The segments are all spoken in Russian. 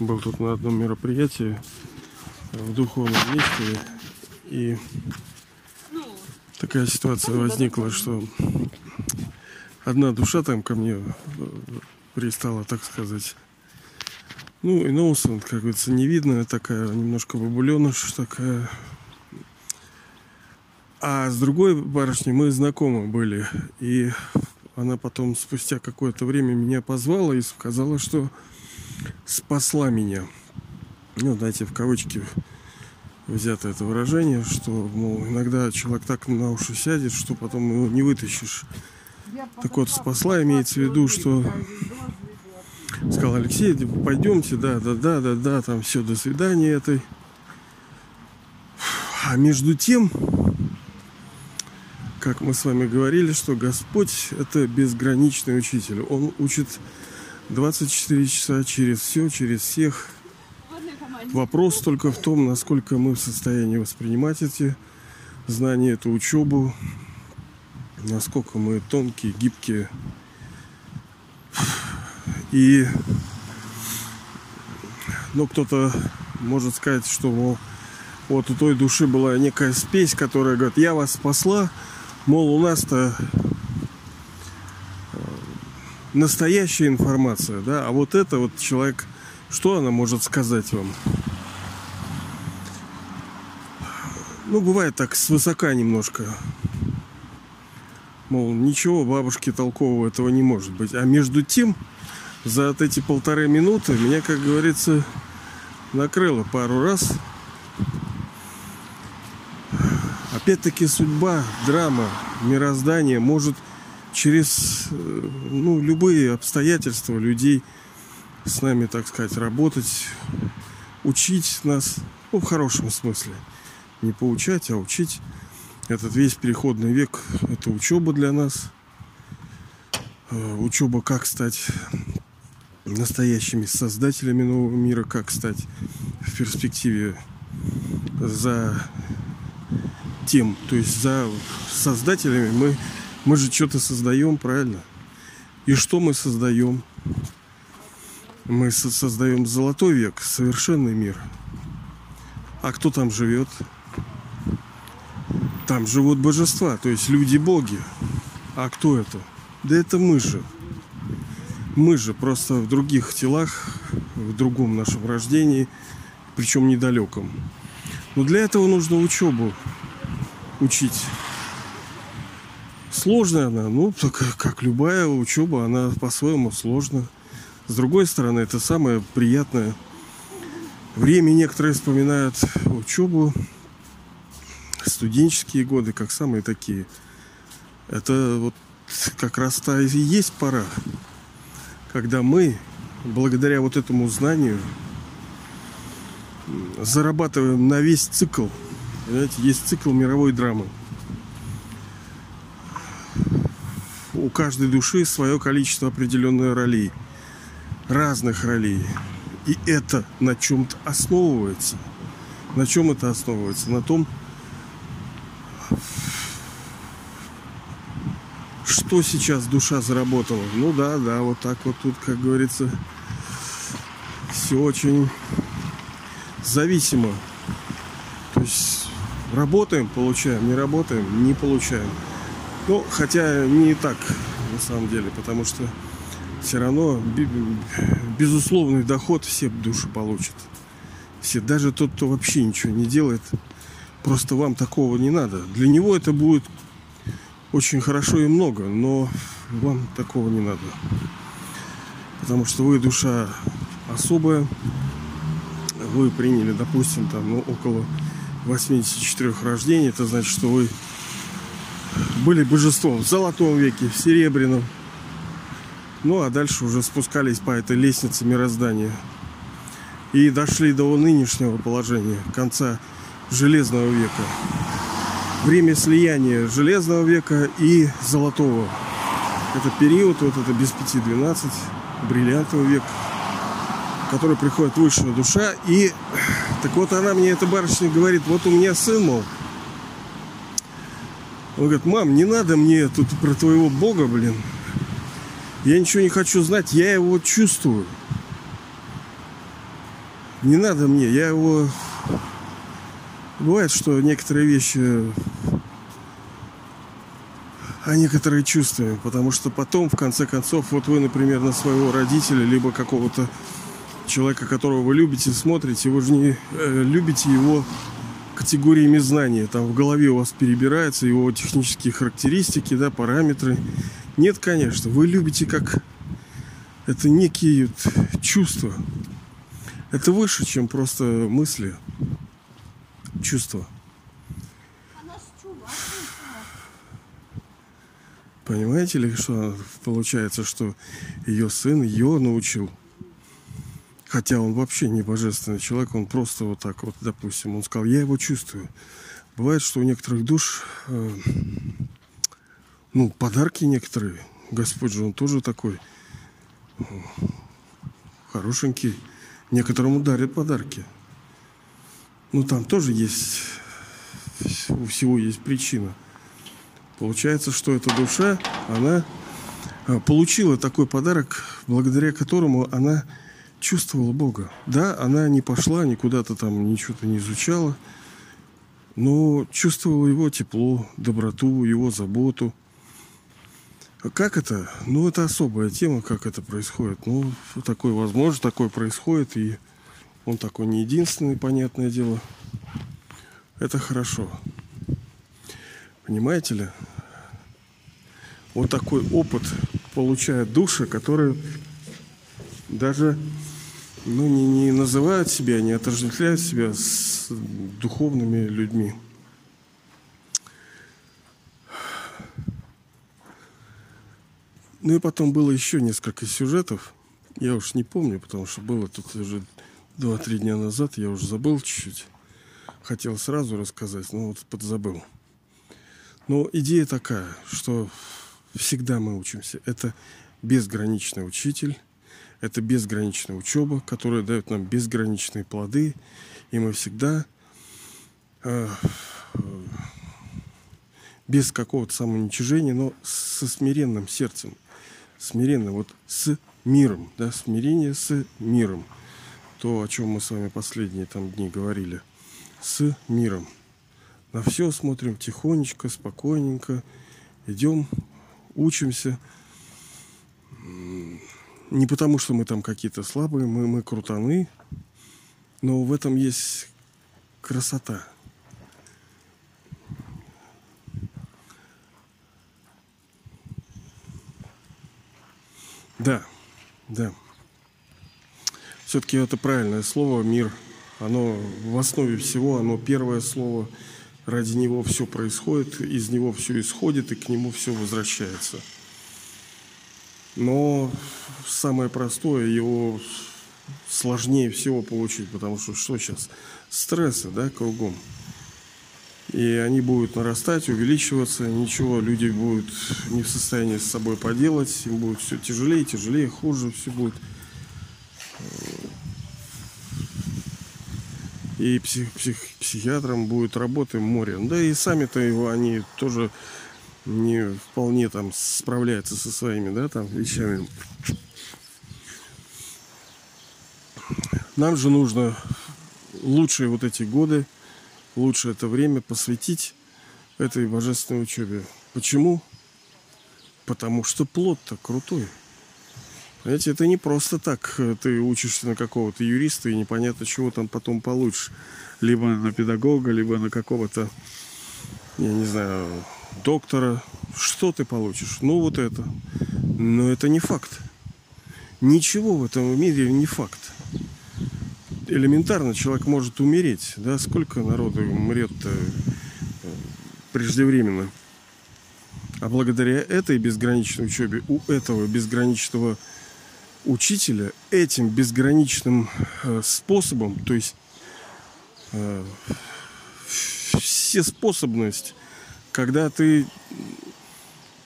был тут на одном мероприятии в духовном месте. И такая ситуация возникла, что одна душа там ко мне пристала, так сказать. Ну, Инноусент, как говорится, невидная такая, немножко бабуленыш такая. А с другой барышней мы знакомы были. И она потом спустя какое-то время меня позвала и сказала, что спасла меня. Ну, знаете, в кавычки взято это выражение, что, мол, иногда человек так на уши сядет, что потом его не вытащишь. Так вот, спасла имеется в виду, что сказал Алексей, пойдемте, да, да, да, да, да, там все, до свидания этой. А между тем, как мы с вами говорили, что Господь это безграничный учитель. Он учит 24 часа через все, через всех. Вопрос только в том, насколько мы в состоянии воспринимать эти знания, эту учебу, насколько мы тонкие, гибкие. И ну, кто-то может сказать, что мол, вот у той души была некая спесь, которая говорит, я вас спасла, мол, у нас-то настоящая информация, да, а вот это вот человек, что она может сказать вам? Ну, бывает так, свысока немножко. Мол, ничего бабушки толкового этого не может быть. А между тем, за вот эти полторы минуты меня, как говорится, накрыло пару раз. Опять-таки судьба, драма, мироздание может через э, ну, любые обстоятельства людей с нами, так сказать, работать, учить нас, ну, в хорошем смысле. Не поучать, а учить. Этот весь переходный век – это учеба для нас. Э, учеба, как стать настоящими создателями нового мира, как стать в перспективе за тем, то есть за создателями мы мы же что-то создаем, правильно? И что мы создаем? Мы создаем золотой век, совершенный мир. А кто там живет? Там живут божества, то есть люди-боги. А кто это? Да это мы же. Мы же просто в других телах, в другом нашем рождении, причем недалеком. Но для этого нужно учебу учить Сложная она, ну, так, как любая учеба, она по-своему сложна. С другой стороны, это самое приятное время. Некоторые вспоминают учебу, студенческие годы, как самые такие. Это вот как раз та и есть пора, когда мы, благодаря вот этому знанию, зарабатываем на весь цикл. Понимаете, есть цикл мировой драмы. У каждой души свое количество определенных ролей. Разных ролей. И это на чем-то основывается. На чем это основывается? На том, что сейчас душа заработала. Ну да, да, вот так вот тут, как говорится, все очень зависимо. То есть работаем, получаем, не работаем, не получаем. Ну, хотя не так, на самом деле, потому что все равно безусловный доход все души получат. Все, даже тот, кто вообще ничего не делает, просто вам такого не надо. Для него это будет очень хорошо и много, но вам такого не надо. Потому что вы душа особая, вы приняли, допустим, там, ну, около 84 рождений, это значит, что вы были божеством в золотом веке, в серебряном. Ну а дальше уже спускались по этой лестнице мироздания. И дошли до нынешнего положения, конца железного века. Время слияния железного века и золотого. Это период, вот это без пяти 12, бриллиантовый век, в который приходит высшая душа. И так вот она мне, эта барышня, говорит, вот у меня сын, мол, он говорит, мам, не надо мне тут про твоего бога, блин. Я ничего не хочу знать, я его чувствую. Не надо мне, я его... Бывает, что некоторые вещи а некоторые чувствуем, потому что потом, в конце концов, вот вы, например, на своего родителя, либо какого-то человека, которого вы любите, смотрите, вы же не э, любите его категориями знания. Там в голове у вас перебираются его технические характеристики, да, параметры. Нет, конечно, вы любите как это некие чувства. Это выше, чем просто мысли, чувства. Понимаете ли, что получается, что ее сын ее научил. Хотя он вообще не божественный человек, он просто вот так вот, допустим, он сказал, я его чувствую. Бывает, что у некоторых душ, э, ну, подарки некоторые. Господь же, он тоже такой э, хорошенький. Некоторому дарят подарки. Ну, там тоже есть, у всего есть причина. Получается, что эта душа, она а, получила такой подарок, благодаря которому она чувствовала Бога. Да, она не пошла никуда-то там, ничего-то не изучала, но чувствовала его тепло, доброту, его заботу. А как это? Ну, это особая тема, как это происходит. Ну, такое возможно, такое происходит, и он такой не единственный, понятное дело. Это хорошо. Понимаете ли? Вот такой опыт получают души, которые даже ну, не, не называют себя, не отождествляют себя с духовными людьми. Ну и потом было еще несколько сюжетов. Я уж не помню, потому что было тут уже 2-3 дня назад. Я уже забыл чуть-чуть. Хотел сразу рассказать, но вот подзабыл. Но идея такая, что всегда мы учимся. Это безграничный учитель, это безграничная учеба, которая дает нам безграничные плоды, и мы всегда э, без какого-то самоуничижения, но со смиренным сердцем, смиренно, вот с миром, да, смирение с миром. То, о чем мы с вами последние там дни говорили. С миром. На все смотрим тихонечко, спокойненько. Идем, учимся. Не потому, что мы там какие-то слабые, мы, мы крутаны, но в этом есть красота. Да, да. Все-таки это правильное слово мир. Оно в основе всего, оно первое слово – ради него все происходит, из него все исходит, и к нему все возвращается. Но самое простое, его сложнее всего получить, потому что что сейчас? Стрессы, да, кругом. И они будут нарастать, увеличиваться, ничего люди будут не в состоянии с собой поделать, им будет все тяжелее, тяжелее, хуже, все будет и псих, псих, психиатром будет работы море. Да и сами-то его они тоже не вполне там справляются со своими, да, там вещами. Нам же нужно лучшие вот эти годы, лучше это время посвятить этой божественной учебе. Почему? Потому что плод-то крутой. Знаете, это не просто так. Э, ты учишься на какого-то юриста и непонятно, чего там потом получишь. Либо на педагога, либо на какого-то, я не знаю, доктора. Что ты получишь? Ну, вот это. Но это не факт. Ничего в этом мире не факт. Элементарно человек может умереть. Да, сколько народу умрет э, преждевременно. А благодаря этой безграничной учебе, у этого безграничного учителя этим безграничным э, способом, то есть э, все способность, когда ты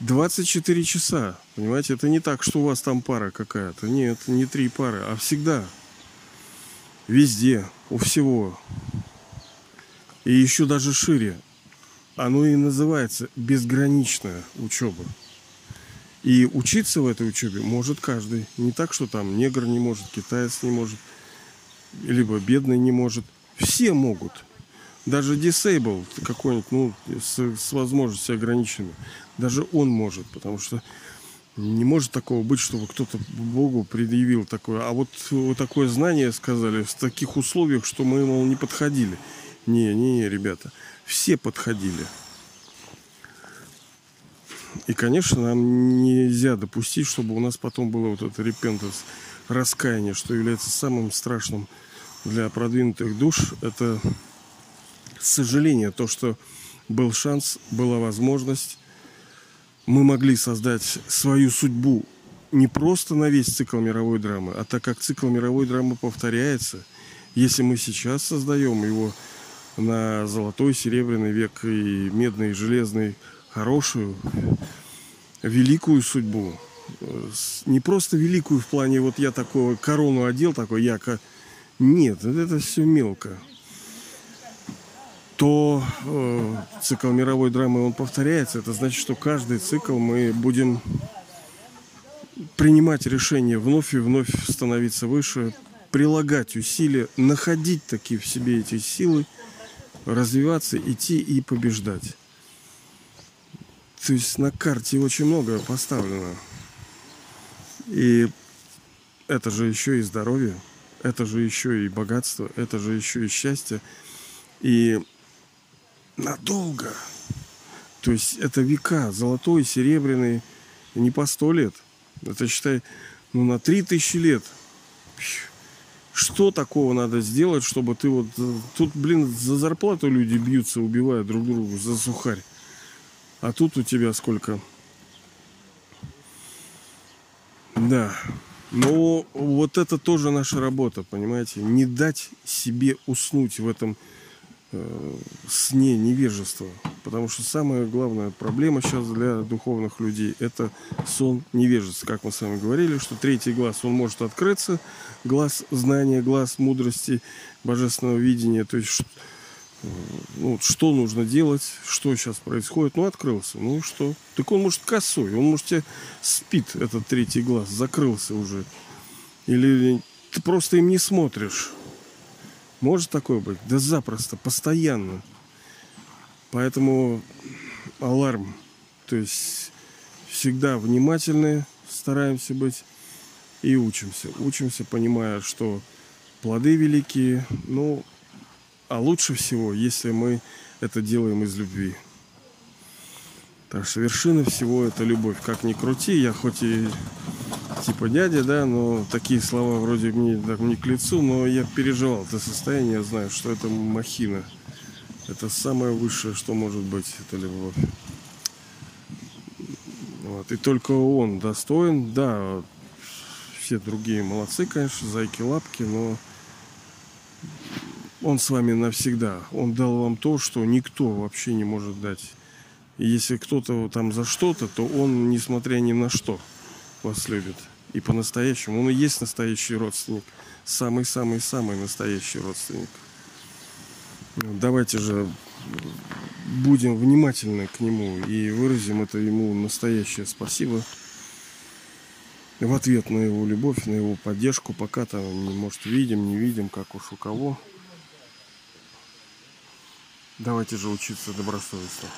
24 часа, понимаете, это не так, что у вас там пара какая-то, нет, не три пары, а всегда, везде, у всего, и еще даже шире, оно и называется безграничная учеба. И учиться в этой учебе может каждый. Не так, что там негр не может, китаец не может. либо бедный не может. Все могут. Даже disabled какой-нибудь, ну, с, с возможностью ограниченной, даже он может, потому что не может такого быть, чтобы кто-то Богу предъявил такое. А вот, вот такое знание сказали в таких условиях, что мы, мол, не подходили. Не, не, не, ребята, все подходили. И, конечно, нам нельзя допустить, чтобы у нас потом было вот это repentance, раскаяние, что является самым страшным для продвинутых душ. Это сожаление, то, что был шанс, была возможность, мы могли создать свою судьбу не просто на весь цикл мировой драмы, а так как цикл мировой драмы повторяется, если мы сейчас создаем его на золотой, серебряный век и медный, и железный, хорошую, великую судьбу. Не просто великую в плане вот я такого корону одел, такой яко. Нет, это все мелко. То э, цикл мировой драмы, он повторяется. Это значит, что каждый цикл мы будем принимать решения вновь и вновь становиться выше, прилагать усилия, находить такие в себе эти силы, развиваться, идти и побеждать. То есть на карте очень много поставлено. И это же еще и здоровье, это же еще и богатство, это же еще и счастье. И надолго. То есть это века, золотой, серебряный, не по сто лет. Это, считай, ну на три тысячи лет. Что такого надо сделать, чтобы ты вот... Э, тут, блин, за зарплату люди бьются, убивают друг друга за сухарь. А тут у тебя сколько? Да. Но вот это тоже наша работа, понимаете? Не дать себе уснуть в этом сне невежества. Потому что самая главная проблема сейчас для духовных людей – это сон невежества. Как мы с вами говорили, что третий глаз, он может открыться, глаз знания, глаз мудрости, божественного видения. То есть, ну, что нужно делать, что сейчас происходит. Ну, открылся. Ну и что? Так он может косой, он может тебя спит, этот третий глаз, закрылся уже. Или ты просто им не смотришь. Может такое быть? Да запросто, постоянно. Поэтому аларм. То есть всегда внимательны, стараемся быть и учимся. Учимся, понимая, что плоды великие, ну, а лучше всего, если мы это делаем из любви. Так что вершина всего это любовь. Как ни крути, я хоть и типа дядя, да, но такие слова вроде мне так, не к лицу, но я переживал это состояние, я знаю, что это махина. Это самое высшее, что может быть, это любовь. Вот. И только он достоин, да, все другие молодцы, конечно, зайки-лапки, но он с вами навсегда. Он дал вам то, что никто вообще не может дать. И если кто-то там за что-то, то он, несмотря ни на что, вас любит. И по-настоящему. Он и есть настоящий родственник. Самый-самый-самый настоящий родственник. Давайте же будем внимательны к нему и выразим это ему настоящее спасибо в ответ на его любовь, на его поддержку. Пока то может, видим, не видим, как уж у кого. Давайте же учиться добросовестно.